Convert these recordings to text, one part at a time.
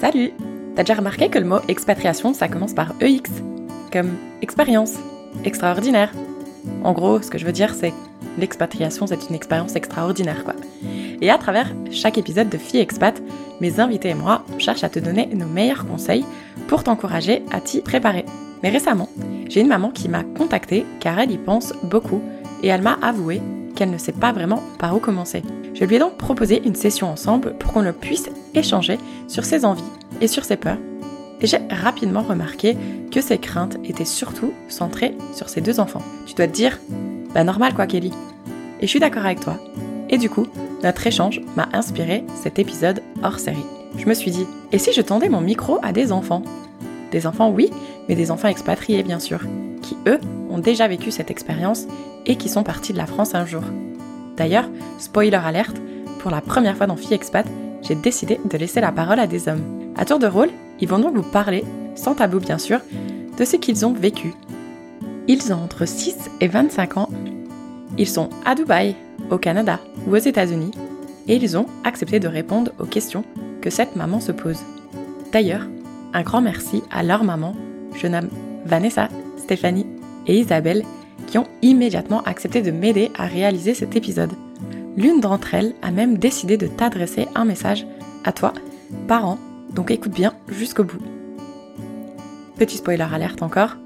Salut T'as déjà remarqué que le mot expatriation, ça commence par EX, comme expérience, extraordinaire. En gros, ce que je veux dire, c'est l'expatriation, c'est une expérience extraordinaire, quoi. Et à travers chaque épisode de Fille Expat, mes invités et moi, on cherche à te donner nos meilleurs conseils pour t'encourager à t'y préparer. Mais récemment, j'ai une maman qui m'a contactée car elle y pense beaucoup et elle m'a avoué qu'elle ne sait pas vraiment par où commencer. Je lui ai donc proposé une session ensemble pour qu'on puisse échanger sur ses envies et sur ses peurs. Et j'ai rapidement remarqué que ses craintes étaient surtout centrées sur ses deux enfants. Tu dois te dire, bah normal quoi Kelly. Et je suis d'accord avec toi. Et du coup, notre échange m'a inspiré cet épisode hors série. Je me suis dit, et si je tendais mon micro à des enfants? Des enfants oui, mais des enfants expatriés bien sûr, qui eux ont déjà vécu cette expérience et qui sont partis de la France un jour. D'ailleurs, spoiler alerte, pour la première fois dans Fille Expat, j'ai décidé de laisser la parole à des hommes. À tour de rôle, ils vont donc vous parler, sans tabou bien sûr, de ce qu'ils ont vécu. Ils ont entre 6 et 25 ans. Ils sont à Dubaï, au Canada ou aux États-Unis, et ils ont accepté de répondre aux questions que cette maman se pose. D'ailleurs, un grand merci à leur maman je nomme Vanessa, Stéphanie et Isabelle qui ont immédiatement accepté de m'aider à réaliser cet épisode. L'une d'entre elles a même décidé de t'adresser un message à toi, parent, donc écoute bien jusqu'au bout. Petit spoiler alerte encore,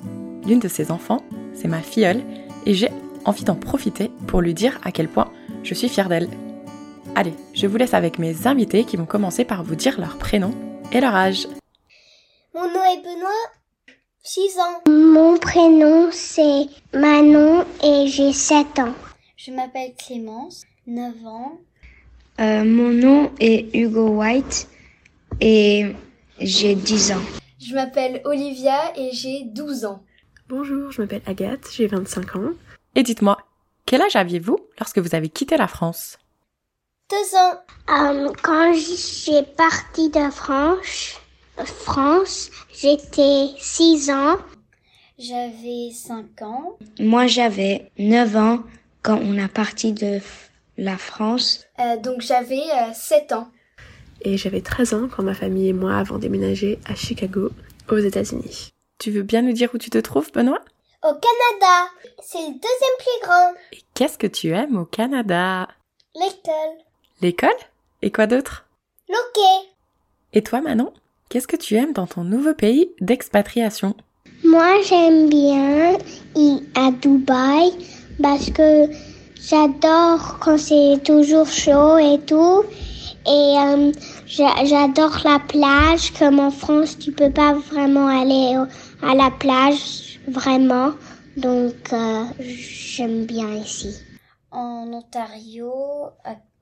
l'une de ses enfants, c'est ma filleule, et j'ai envie d'en profiter pour lui dire à quel point je suis fière d'elle. Allez, je vous laisse avec mes invités qui vont commencer par vous dire leur prénom et leur âge. Mon nom est Benoît 6 ans. Mon prénom c'est Manon et j'ai 7 ans. Je m'appelle Clémence, 9 ans. Euh, mon nom est Hugo White et j'ai 10 ans. Je m'appelle Olivia et j'ai 12 ans. Bonjour, je m'appelle Agathe, j'ai 25 ans. Et dites-moi, quel âge aviez-vous lorsque vous avez quitté la France? Deux ans. Euh, quand j'ai parti de France, France, j'étais 6 ans. J'avais 5 ans. Moi, j'avais 9 ans quand on a parti de la France. Euh, donc j'avais euh, 7 ans. Et j'avais 13 ans quand ma famille et moi avons déménagé à Chicago, aux États-Unis. Tu veux bien nous dire où tu te trouves, Benoît? Au Canada. C'est le deuxième plus grand. Et qu'est-ce que tu aimes au Canada? L'école. L'école? Et quoi d'autre? L'hockey. Et toi, Manon? Qu'est-ce que tu aimes dans ton nouveau pays d'expatriation? Moi, j'aime bien y à Dubaï parce que j'adore quand c'est toujours chaud et tout. Et euh, j'adore la plage. Comme en France, tu peux pas vraiment aller à la plage, vraiment. Donc, euh, j'aime bien ici. En Ontario,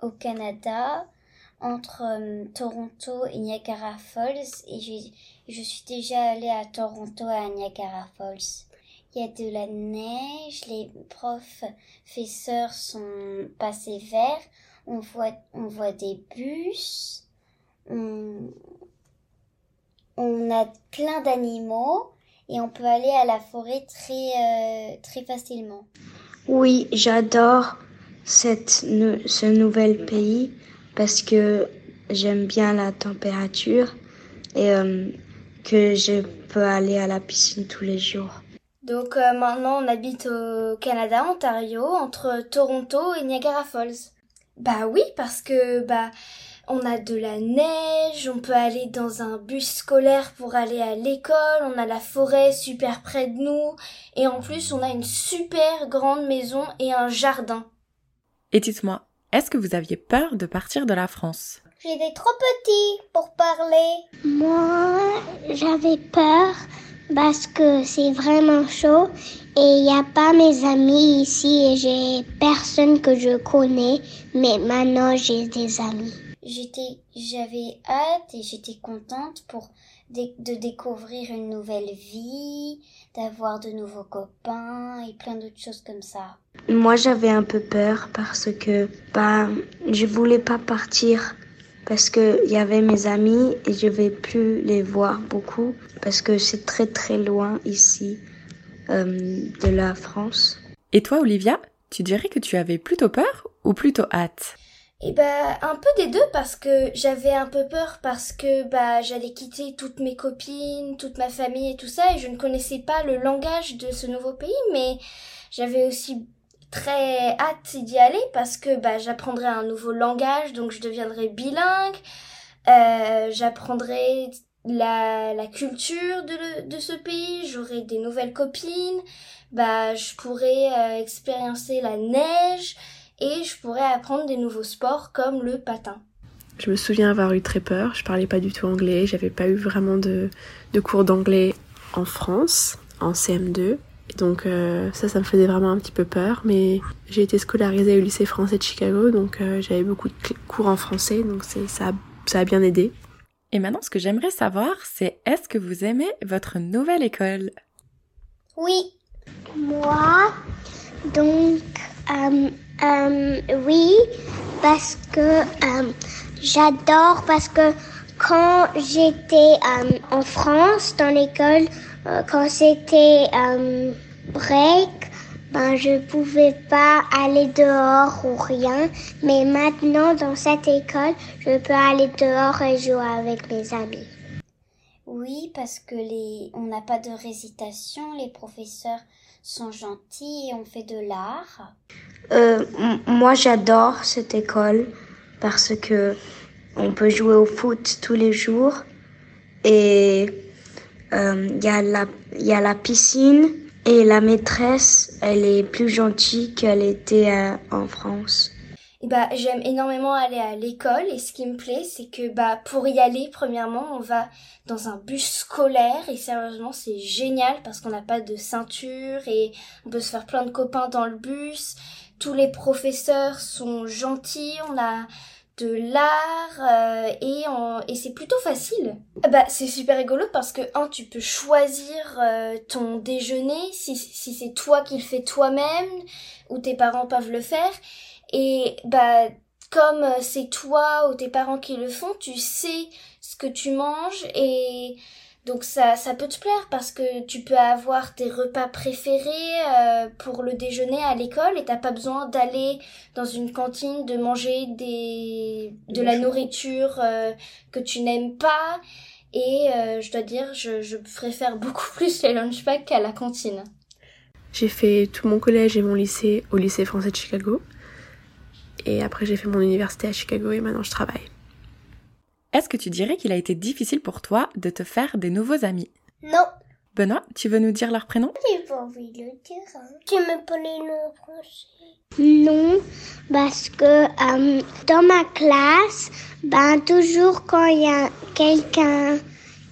au Canada, entre euh, Toronto et Niagara Falls et je suis déjà allée à Toronto à Niagara Falls. Il y a de la neige, les professeurs sont passés verts, on voit, on voit des bus, on, on a plein d'animaux et on peut aller à la forêt très, euh, très facilement. Oui, j'adore cette, ce nouvel pays parce que j'aime bien la température et euh, que je peux aller à la piscine tous les jours. Donc euh, maintenant on habite au Canada, Ontario, entre Toronto et Niagara Falls. Bah oui, parce que bah on a de la neige, on peut aller dans un bus scolaire pour aller à l'école, on a la forêt super près de nous et en plus on a une super grande maison et un jardin. Et dites-moi, est-ce que vous aviez peur de partir de la France? J'étais trop petit pour parler. Moi, j'avais peur parce que c'est vraiment chaud et il n'y a pas mes amis ici et j'ai personne que je connais, mais maintenant j'ai des amis. J'étais, j'avais hâte et j'étais contente pour de découvrir une nouvelle vie, d'avoir de nouveaux copains et plein d'autres choses comme ça. Moi, j'avais un peu peur parce que bah, je voulais pas partir parce que il y avait mes amis et je vais plus les voir beaucoup parce que c'est très très loin ici euh, de la France. Et toi, Olivia, tu dirais que tu avais plutôt peur ou plutôt hâte? Et bah un peu des deux parce que j'avais un peu peur parce que bah j'allais quitter toutes mes copines, toute ma famille et tout ça et je ne connaissais pas le langage de ce nouveau pays mais j'avais aussi très hâte d'y aller parce que bah j'apprendrais un nouveau langage donc je deviendrais bilingue, euh, j'apprendrais la, la culture de, de ce pays, j'aurais des nouvelles copines, bah je pourrais euh, expériencer la neige, et je pourrais apprendre des nouveaux sports comme le patin. Je me souviens avoir eu très peur, je parlais pas du tout anglais, j'avais pas eu vraiment de, de cours d'anglais en France, en CM2. donc euh, ça, ça me faisait vraiment un petit peu peur, mais j'ai été scolarisée au lycée français de Chicago, donc euh, j'avais beaucoup de cours en français, donc ça, ça a bien aidé. Et maintenant, ce que j'aimerais savoir, c'est est-ce que vous aimez votre nouvelle école? Oui. Moi, donc, euh, euh, oui, parce que euh, j'adore, parce que quand j'étais euh, en France, dans l'école, quand c'était break, ben, je pouvais pas aller dehors ou rien. Mais maintenant, dans cette école, je peux aller dehors et jouer avec mes amis. Oui, parce que les, on n'a pas de récitation, les professeurs sont gentils et on fait de l'art. Euh, moi, j'adore cette école parce que on peut jouer au foot tous les jours et euh, il y, a la, y a la piscine et la maîtresse, elle est plus gentille qu'elle était euh, en France. Bah, j'aime énormément aller à l'école et ce qui me plaît, c'est que bah pour y aller, premièrement, on va dans un bus scolaire et sérieusement, c'est génial parce qu'on n'a pas de ceinture et on peut se faire plein de copains dans le bus tous les professeurs sont gentils, on a de l'art euh, et, et c'est plutôt facile. Ah bah c'est super rigolo parce que un tu peux choisir euh, ton déjeuner si, si c'est toi qui le fais toi-même ou tes parents peuvent le faire et bah comme euh, c'est toi ou tes parents qui le font, tu sais ce que tu manges et donc ça, ça peut te plaire parce que tu peux avoir tes repas préférés euh, pour le déjeuner à l'école et t'as pas besoin d'aller dans une cantine de manger des de la nourriture euh, que tu n'aimes pas. Et euh, je dois dire, je, je préfère beaucoup plus les lunchpacks qu'à la cantine. J'ai fait tout mon collège et mon lycée au lycée français de Chicago. Et après j'ai fait mon université à Chicago et maintenant je travaille. Est-ce que tu dirais qu'il a été difficile pour toi de te faire des nouveaux amis? Non. Benoît, tu veux nous dire leur prénom? J'ai pas envie de le dire. Hein. Tu me les le français Non, parce que euh, dans ma classe, ben toujours quand il y a quelqu'un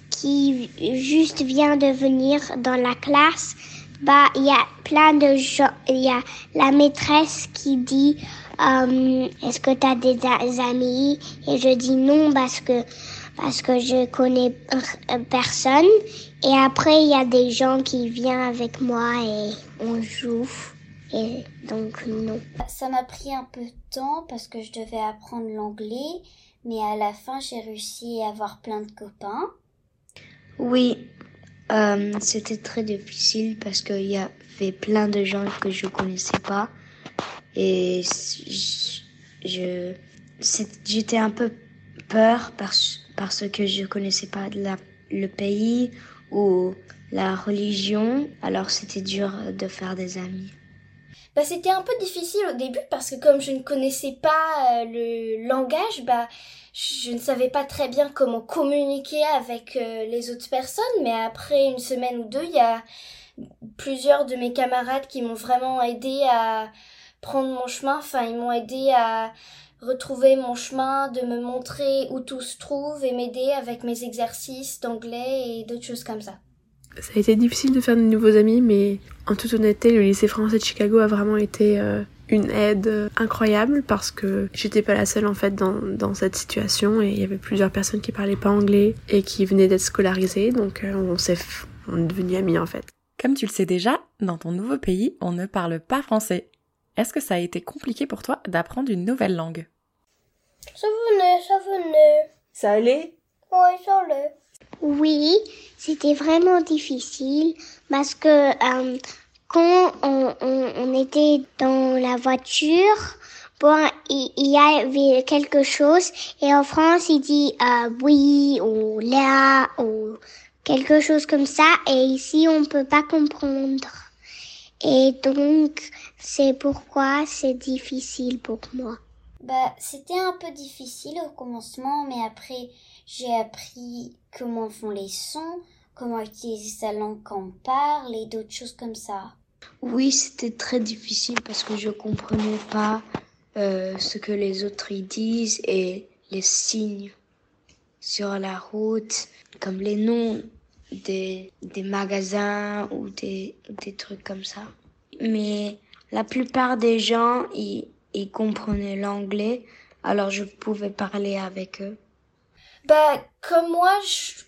qui juste vient de venir dans la classe, bah il y a plein de gens, il y a la maîtresse qui dit euh, est-ce que tu as des amis? Et je dis non parce que parce que je connais personne. Et après, il y a des gens qui viennent avec moi et on joue. Et donc, non. Ça m'a pris un peu de temps parce que je devais apprendre l'anglais. Mais à la fin, j'ai réussi à avoir plein de copains. Oui, euh, c'était très difficile parce qu'il y avait plein de gens que je connaissais pas. Et je, j'étais un peu peur parce, parce que je connaissais pas la, le pays ou la religion. Alors c'était dur de faire des amis. Bah, c'était un peu difficile au début parce que comme je ne connaissais pas euh, le langage, bah, je ne savais pas très bien comment communiquer avec euh, les autres personnes. Mais après une semaine ou deux, il y a plusieurs de mes camarades qui m'ont vraiment aidé à, prendre mon chemin. Enfin, ils m'ont aidé à retrouver mon chemin, de me montrer où tout se trouve et m'aider avec mes exercices d'anglais et d'autres choses comme ça. Ça a été difficile de faire de nouveaux amis, mais en toute honnêteté, le lycée français de Chicago a vraiment été euh, une aide incroyable parce que j'étais pas la seule en fait dans, dans cette situation et il y avait plusieurs personnes qui parlaient pas anglais et qui venaient d'être scolarisées, donc euh, on s'est on est devenus amis en fait. Comme tu le sais déjà, dans ton nouveau pays, on ne parle pas français. Est-ce que ça a été compliqué pour toi d'apprendre une nouvelle langue? Ça venait, ça venait. Ça allait? Oui, ça allait. Oui, c'était vraiment difficile parce que euh, quand on, on, était dans la voiture bon, il, il y avait quelque chose et en France, il dit euh, oui ou là ou quelque chose comme ça et ici, on peut pas comprendre. Et donc, c'est pourquoi c'est difficile pour moi. Bah, c'était un peu difficile au commencement, mais après, j'ai appris comment font les sons, comment utiliser sa langue quand on parle et d'autres choses comme ça. Oui, c'était très difficile parce que je comprenais pas euh, ce que les autres y disent et les signes sur la route, comme les noms des, des magasins ou des, des trucs comme ça. Mais la plupart des gens, ils, ils comprenaient l'anglais, alors je pouvais parler avec eux. Bah, comme moi, je,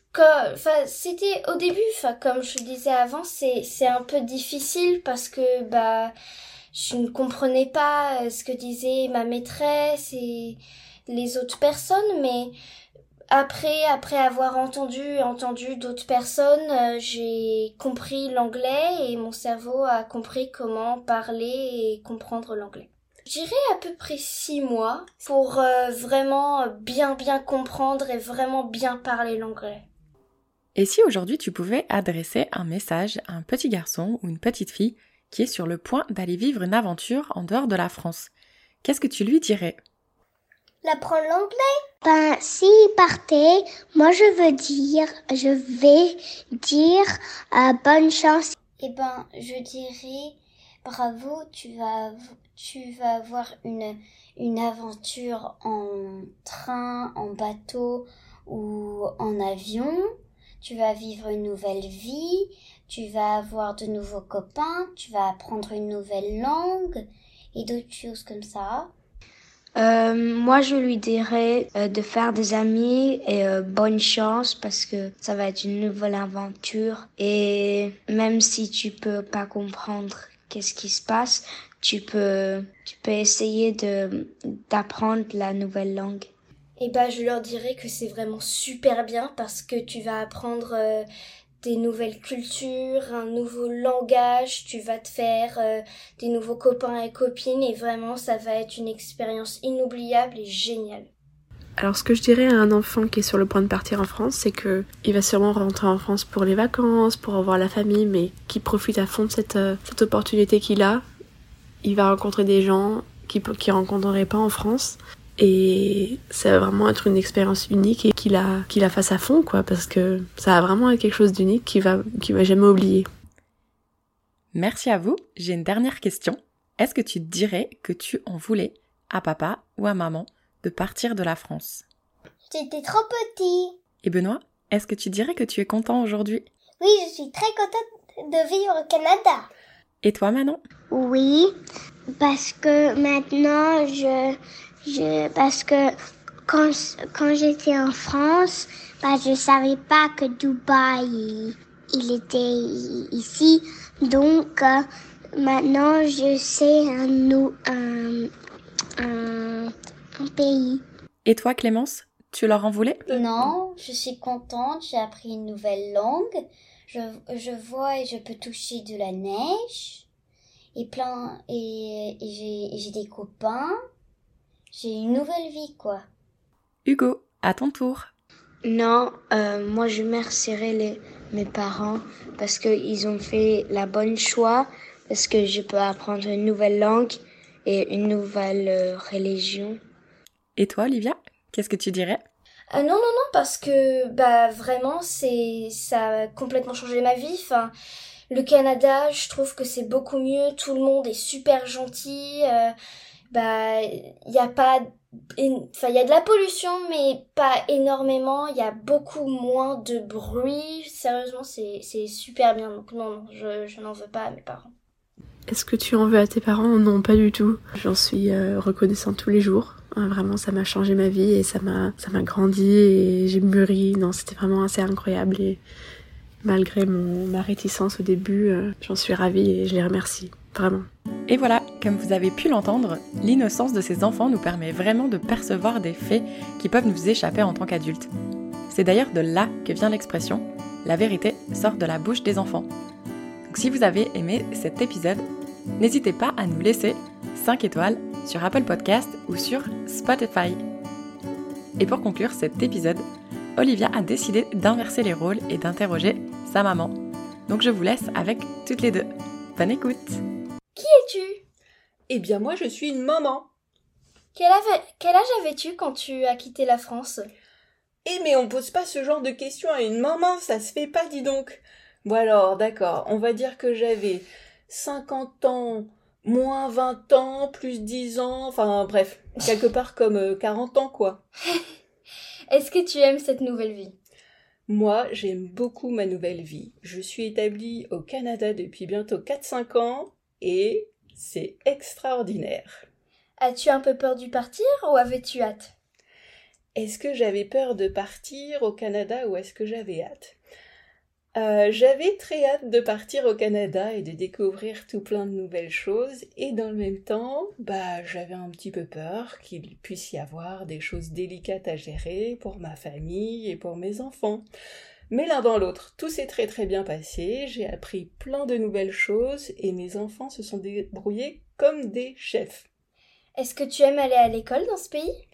enfin, c'était au début, enfin, comme je disais avant, c'est, c'est un peu difficile parce que, bah, je ne comprenais pas ce que disait ma maîtresse et les autres personnes, mais après, avoir entendu entendu d'autres personnes, euh, j'ai compris l'anglais et mon cerveau a compris comment parler et comprendre l'anglais. J'irai à peu près six mois pour euh, vraiment bien bien comprendre et vraiment bien parler l'anglais. Et si aujourd'hui tu pouvais adresser un message à un petit garçon ou une petite fille qui est sur le point d'aller vivre une aventure en dehors de la France, qu'est-ce que tu lui dirais? L'apprendre l'anglais? Ben, s'il partait, moi je veux dire, je vais dire euh, bonne chance. Eh ben, je dirais bravo, tu vas, tu vas avoir une, une aventure en train, en bateau ou en avion. Tu vas vivre une nouvelle vie, tu vas avoir de nouveaux copains, tu vas apprendre une nouvelle langue et d'autres choses comme ça. Euh, moi, je lui dirais euh, de faire des amis et euh, bonne chance parce que ça va être une nouvelle aventure. Et même si tu peux pas comprendre qu'est-ce qui se passe, tu peux, tu peux essayer de d'apprendre la nouvelle langue. Et bah, je leur dirais que c'est vraiment super bien parce que tu vas apprendre euh, des nouvelles cultures, un nouveau langage, tu vas te faire euh, des nouveaux copains et copines et vraiment ça va être une expérience inoubliable et géniale. Alors ce que je dirais à un enfant qui est sur le point de partir en France, c'est que il va sûrement rentrer en France pour les vacances, pour revoir la famille, mais qui profite à fond de cette, euh, cette opportunité qu'il a. Il va rencontrer des gens qu'il ne rencontrerait pas en France. Et ça va vraiment être une expérience unique et qu'il a, qu'il a fasse à fond, quoi, parce que ça va vraiment être quelque chose d'unique qu'il va, qu'il va jamais oublier. Merci à vous. J'ai une dernière question. Est-ce que tu dirais que tu en voulais à papa ou à maman de partir de la France? J'étais trop petit. Et Benoît, est-ce que tu dirais que tu es content aujourd'hui? Oui, je suis très contente de vivre au Canada. Et toi, Manon? Oui, parce que maintenant, je, je, parce que quand, quand j'étais en France, bah, je savais pas que Dubaï, il, il était ici. Donc, euh, maintenant, je sais un, nou- un, un, un pays. Et toi, Clémence Tu leur en voulais Non, je suis contente, j'ai appris une nouvelle langue. Je, je vois et je peux toucher de la neige. Et plein, et, et j'ai des copains. J'ai une nouvelle vie, quoi. Hugo, à ton tour. Non, euh, moi je remercierais les, mes parents parce qu'ils ont fait la bonne choix, parce que je peux apprendre une nouvelle langue et une nouvelle euh, religion. Et toi, Olivia Qu'est-ce que tu dirais? Ah non, non, non, parce que bah vraiment, c'est ça a complètement changé ma vie. Enfin, le Canada, je trouve que c'est beaucoup mieux. Tout le monde est super gentil. euh, bah, il y a pas, enfin, il y a de la pollution, mais pas énormément. Il y a beaucoup moins de bruit. Sérieusement, c'est c'est super bien. Donc non, non, je, je n'en veux pas à mes parents. Est-ce que tu en veux à tes parents? Non, pas du tout. J'en suis euh, reconnaissante tous les jours. Euh, Vraiment, ça m'a changé ma vie et ça m'a, ça m'a grandi et j'ai mûri. Non, c'était vraiment assez incroyable et malgré mon, ma réticence au début, euh, j'en suis ravie et je les remercie. Vraiment. Et voilà, comme vous avez pu l'entendre, l'innocence de ces enfants nous permet vraiment de percevoir des faits qui peuvent nous échapper en tant qu'adultes. C'est d'ailleurs de là que vient l'expression La vérité sort de la bouche des enfants. Donc si vous avez aimé cet épisode, n'hésitez pas à nous laisser 5 étoiles sur Apple Podcast ou sur Spotify. Et pour conclure cet épisode, Olivia a décidé d'inverser les rôles et d'interroger sa maman. Donc je vous laisse avec toutes les deux. Bonne écoute Eh bien moi je suis une maman. quel, ave- quel âge avais-tu quand tu as quitté la France? Eh mais on pose pas ce genre de questions à une maman, ça se fait pas dis donc. Bon alors, d'accord, on va dire que j'avais 50 ans, moins 20 ans, plus 10 ans, enfin bref, quelque part comme euh, 40 ans quoi. Est-ce que tu aimes cette nouvelle vie? Moi, j'aime beaucoup ma nouvelle vie. Je suis établie au Canada depuis bientôt 4-5 ans et c'est extraordinaire. As-tu un peu peur du partir ou avais-tu hâte? Est-ce que j'avais peur de partir au Canada ou est-ce que j'avais hâte? Euh, J'avais très hâte de partir au Canada et de découvrir tout plein de nouvelles choses et dans le même temps, bah j'avais un petit peu peur qu'il puisse y avoir des choses délicates à gérer pour ma famille et pour mes enfants. Mais l'un dans l'autre, tout s'est très très bien passé, j'ai appris plein de nouvelles choses et mes enfants se sont débrouillés comme des chefs. Est-ce que tu aimes aller à l'école dans ce pays?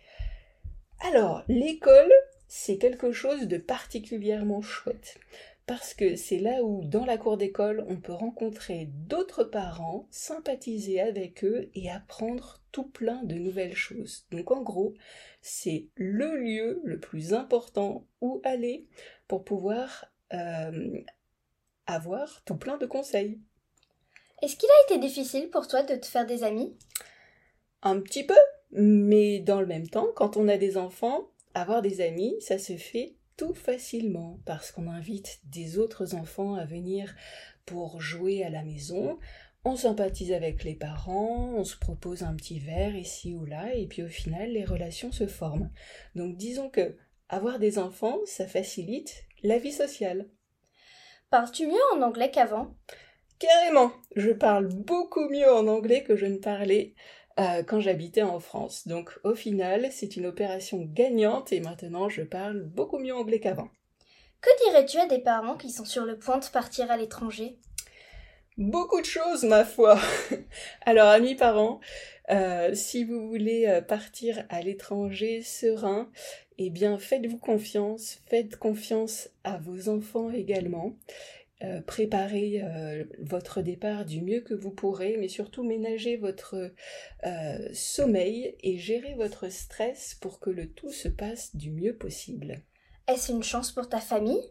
Alors, l'école, c'est quelque chose de particulièrement chouette. Parce que c'est là où, dans la cour d'école, on peut rencontrer d'autres parents, sympathiser avec eux et apprendre tout plein de nouvelles choses. Donc en gros, c'est le lieu le plus important où aller pour pouvoir euh, avoir tout plein de conseils. Est-ce qu'il a été difficile pour toi de te faire des amis? Un petit peu, mais dans le même temps, quand on a des enfants, avoir des amis, ça se fait tout facilement parce qu'on invite des autres enfants à venir pour jouer à la maison. On sympathise avec les parents, on se propose un petit verre ici ou là, et puis au final, les relations se forment. Donc disons que avoir des enfants, ça facilite la vie sociale. Parles-tu mieux en anglais qu'avant? Carrément, je parle beaucoup mieux en anglais que je ne parlais euh, quand j'habitais en France. Donc au final, c'est une opération gagnante et maintenant je parle beaucoup mieux anglais qu'avant. Que dirais-tu à des parents qui sont sur le point de partir à l'étranger? Beaucoup de choses, ma foi. Alors, amis parents, euh, si vous voulez euh, partir à l'étranger serein, eh bien, faites-vous confiance, faites confiance à vos enfants également. Euh, préparez votre départ du mieux que vous pourrez, mais surtout ménagez votre sommeil et gérez votre stress pour que le tout se passe du mieux possible. Est-ce une chance pour ta famille?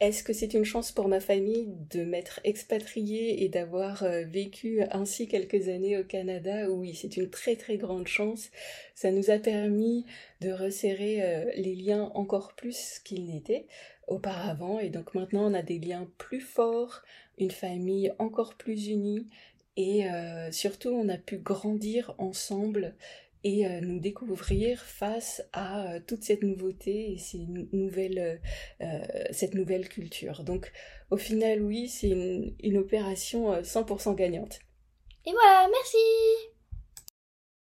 Est-ce que c'est une chance pour ma famille de m'être expatriée et d'avoir euh, vécu ainsi quelques années au Canada? Oui, c'est une très très grande chance. Ça nous a permis de resserrer euh, les liens encore plus qu'ils n'étaient auparavant. Et donc maintenant on a des liens plus forts, une famille encore plus unie. Et euh, surtout on a pu grandir ensemble et euh, nous découvrir face à euh, toute cette nouveauté et ces nou- nouvelles, euh, cette nouvelle culture. Donc au final oui c'est une, une opération euh, 100% gagnante. Et voilà, merci